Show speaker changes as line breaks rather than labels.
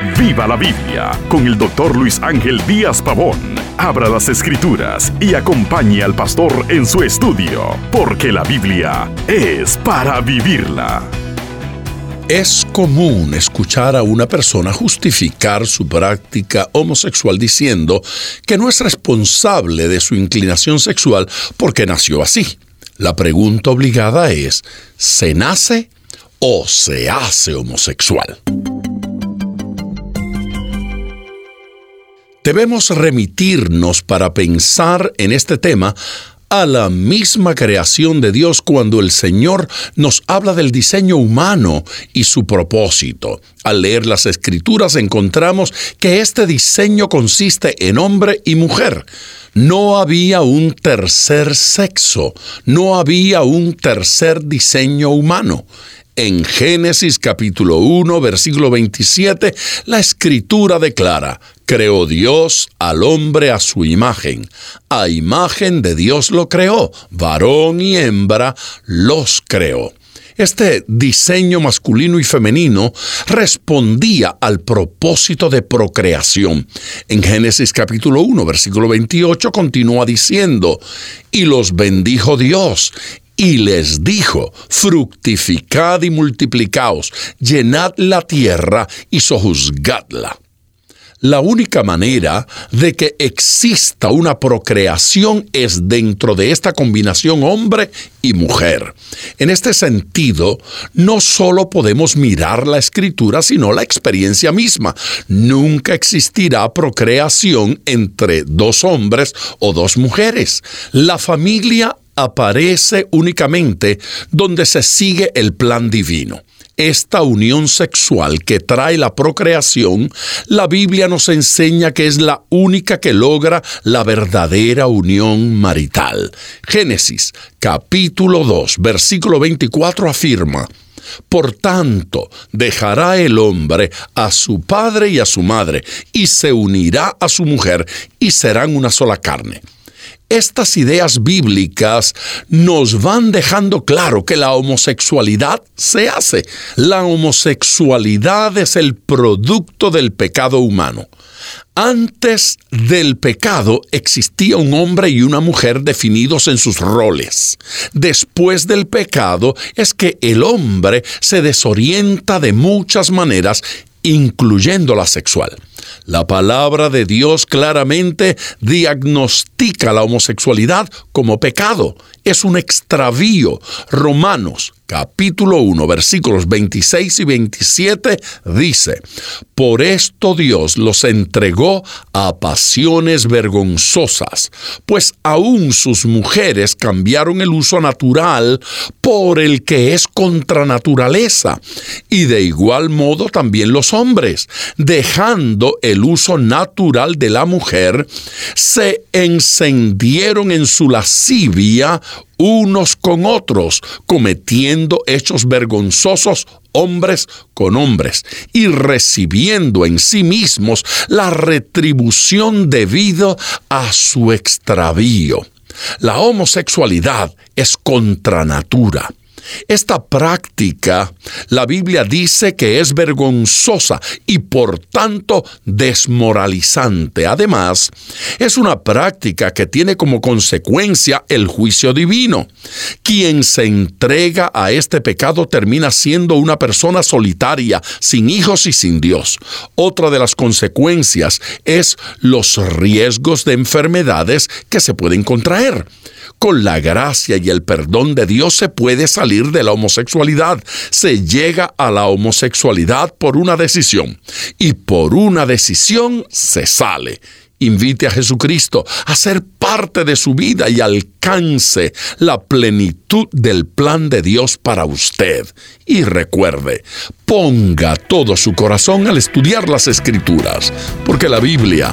Viva la Biblia con el doctor Luis Ángel Díaz Pavón. Abra las escrituras y acompañe al pastor en su estudio, porque la Biblia es para vivirla.
Es común escuchar a una persona justificar su práctica homosexual diciendo que no es responsable de su inclinación sexual porque nació así. La pregunta obligada es, ¿se nace o se hace homosexual? Debemos remitirnos para pensar en este tema a la misma creación de Dios cuando el Señor nos habla del diseño humano y su propósito. Al leer las escrituras encontramos que este diseño consiste en hombre y mujer. No había un tercer sexo, no había un tercer diseño humano. En Génesis capítulo 1, versículo 27, la escritura declara, creó Dios al hombre a su imagen. A imagen de Dios lo creó, varón y hembra los creó. Este diseño masculino y femenino respondía al propósito de procreación. En Génesis capítulo 1, versículo 28 continúa diciendo, y los bendijo Dios, y les dijo, fructificad y multiplicaos, llenad la tierra y sojuzgadla. La única manera de que exista una procreación es dentro de esta combinación hombre y mujer. En este sentido, no solo podemos mirar la escritura, sino la experiencia misma. Nunca existirá procreación entre dos hombres o dos mujeres. La familia aparece únicamente donde se sigue el plan divino. Esta unión sexual que trae la procreación, la Biblia nos enseña que es la única que logra la verdadera unión marital. Génesis capítulo 2, versículo 24 afirma, por tanto, dejará el hombre a su padre y a su madre, y se unirá a su mujer, y serán una sola carne. Estas ideas bíblicas nos van dejando claro que la homosexualidad se hace. La homosexualidad es el producto del pecado humano. Antes del pecado existía un hombre y una mujer definidos en sus roles. Después del pecado es que el hombre se desorienta de muchas maneras, incluyendo la sexual. La palabra de Dios claramente diagnostica la homosexualidad como pecado. Es un extravío. Romanos capítulo 1 versículos 26 y 27 dice, Por esto Dios los entregó a pasiones vergonzosas, pues aún sus mujeres cambiaron el uso natural por el que es contra naturaleza, y de igual modo también los hombres, dejando el uso natural de la mujer, se encendieron en su lascivia unos con otros, cometiendo hechos vergonzosos hombres con hombres y recibiendo en sí mismos la retribución debido a su extravío. La homosexualidad es contra natura. Esta práctica, la Biblia dice que es vergonzosa y por tanto desmoralizante. Además, es una práctica que tiene como consecuencia el juicio divino. Quien se entrega a este pecado termina siendo una persona solitaria, sin hijos y sin Dios. Otra de las consecuencias es los riesgos de enfermedades que se pueden contraer. Con la gracia y el perdón de Dios se puede salir de la homosexualidad. Se llega a la homosexualidad por una decisión y por una decisión se sale. Invite a Jesucristo a ser parte de su vida y alcance la plenitud del plan de Dios para usted. Y recuerde, ponga todo su corazón al estudiar las escrituras, porque la Biblia